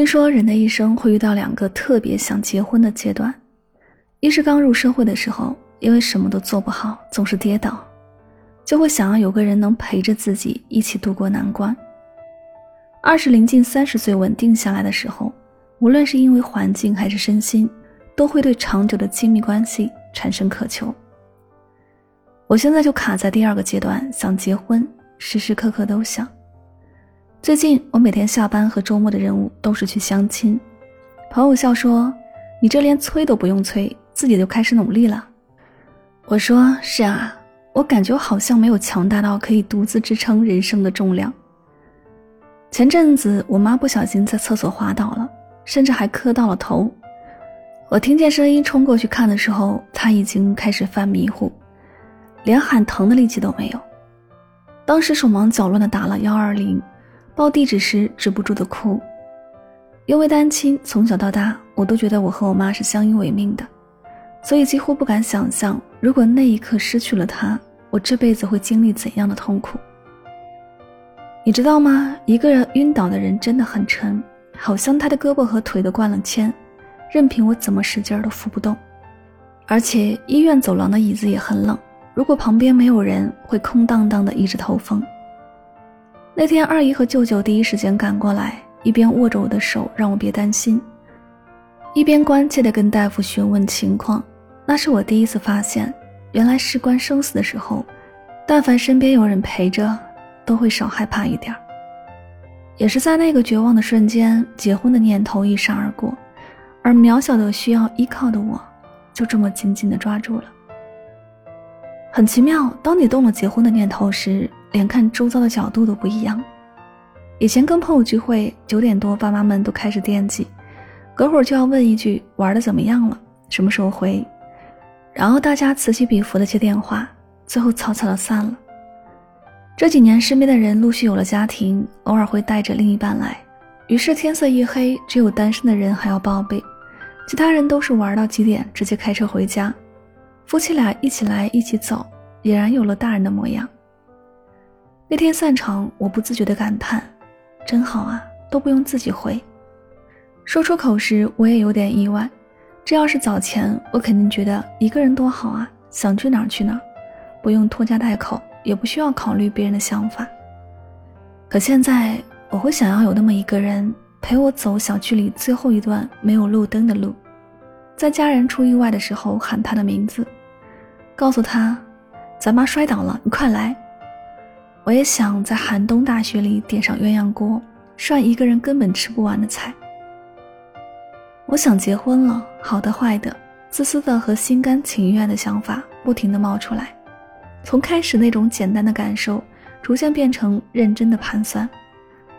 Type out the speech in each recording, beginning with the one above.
听说人的一生会遇到两个特别想结婚的阶段，一是刚入社会的时候，因为什么都做不好，总是跌倒，就会想要有个人能陪着自己一起度过难关；二是临近三十岁稳定下来的时候，无论是因为环境还是身心，都会对长久的亲密关系产生渴求。我现在就卡在第二个阶段，想结婚，时时刻刻都想。最近我每天下班和周末的任务都是去相亲，朋友笑说：“你这连催都不用催，自己就开始努力了。”我说：“是啊，我感觉好像没有强大到可以独自支撑人生的重量。”前阵子我妈不小心在厕所滑倒了，甚至还磕到了头。我听见声音冲过去看的时候，她已经开始犯迷糊，连喊疼的力气都没有。当时手忙脚乱的打了幺二零。报地址时止不住的哭，因为单亲，从小到大我都觉得我和我妈是相依为命的，所以几乎不敢想象，如果那一刻失去了她，我这辈子会经历怎样的痛苦。你知道吗？一个人晕倒的人真的很沉，好像他的胳膊和腿都灌了铅，任凭我怎么使劲都扶不动。而且医院走廊的椅子也很冷，如果旁边没有人，会空荡荡的，一直透风。那天，二姨和舅舅第一时间赶过来，一边握着我的手，让我别担心，一边关切地跟大夫询问情况。那是我第一次发现，原来事关生死的时候，但凡身边有人陪着，都会少害怕一点。也是在那个绝望的瞬间，结婚的念头一闪而过，而渺小的需要依靠的我，就这么紧紧地抓住了。很奇妙，当你动了结婚的念头时。连看周遭的角度都不一样。以前跟朋友聚会，九点多，爸妈们都开始惦记，隔会儿就要问一句玩的怎么样了，什么时候回，然后大家此起彼伏的接电话，最后草草的散了。这几年，身边的人陆续有了家庭，偶尔会带着另一半来，于是天色一黑，只有单身的人还要报备，其他人都是玩到几点直接开车回家，夫妻俩一起来一起走，俨然有了大人的模样。那天散场，我不自觉的感叹：“真好啊，都不用自己回。”说出口时，我也有点意外。这要是早前，我肯定觉得一个人多好啊，想去哪儿去哪儿，不用拖家带口，也不需要考虑别人的想法。可现在，我会想要有那么一个人陪我走小区里最后一段没有路灯的路，在家人出意外的时候喊他的名字，告诉他：“咱妈摔倒了，你快来。”我也想在寒冬大雪里点上鸳鸯锅，涮一个人根本吃不完的菜。我想结婚了，好的坏的，自私的和心甘情愿的想法不停的冒出来，从开始那种简单的感受，逐渐变成认真的盘算。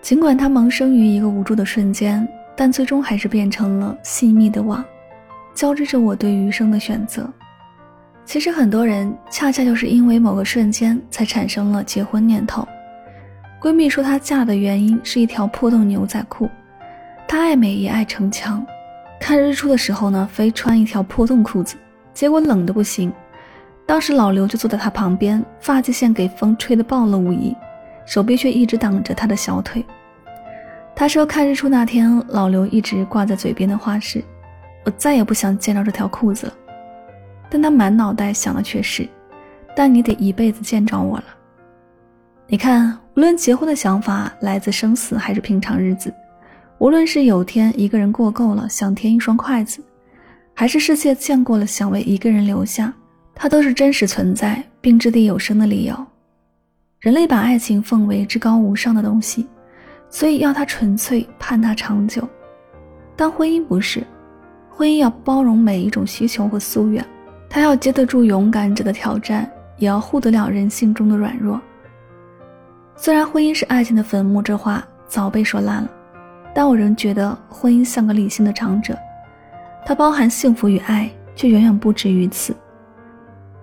尽管它萌生于一个无助的瞬间，但最终还是变成了细密的网，交织着我对余生的选择。其实很多人恰恰就是因为某个瞬间才产生了结婚念头。闺蜜说她嫁的原因是一条破洞牛仔裤，她爱美也爱逞强。看日出的时候呢，非穿一条破洞裤子，结果冷的不行。当时老刘就坐在她旁边，发际线给风吹得暴露无遗，手臂却一直挡着她的小腿。她说看日出那天，老刘一直挂在嘴边的话是：“我再也不想见到这条裤子了。”但他满脑袋想的却是，但你得一辈子见着我了。你看，无论结婚的想法来自生死还是平常日子，无论是有天一个人过够了想添一双筷子，还是世界见过了想为一个人留下，它都是真实存在并掷地有声的理由。人类把爱情奉为至高无上的东西，所以要它纯粹，盼它长久。但婚姻不是，婚姻要包容每一种需求和夙愿。他要接得住勇敢者的挑战，也要护得了人性中的软弱。虽然婚姻是爱情的坟墓，这话早被说烂了，但我仍觉得婚姻像个理性的长者，它包含幸福与爱，却远远不止于此。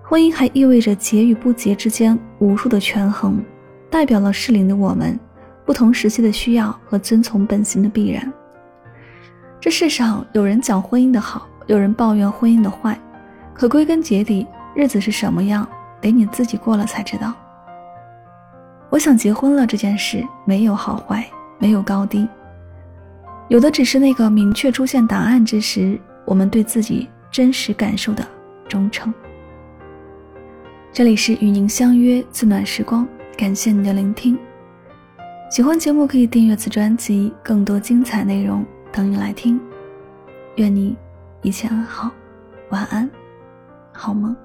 婚姻还意味着结与不结之间无数的权衡，代表了适龄的我们不同时期的需要和遵从本心的必然。这世上有人讲婚姻的好，有人抱怨婚姻的坏，可归根结底，日子是什么样，得你自己过了才知道。我想结婚了这件事没有好坏，没有高低，有的只是那个明确出现答案之时，我们对自己真实感受的忠诚。这里是与您相约自暖时光，感谢您的聆听。喜欢节目可以订阅此专辑，更多精彩内容等你来听。愿你一切安好，晚安，好吗。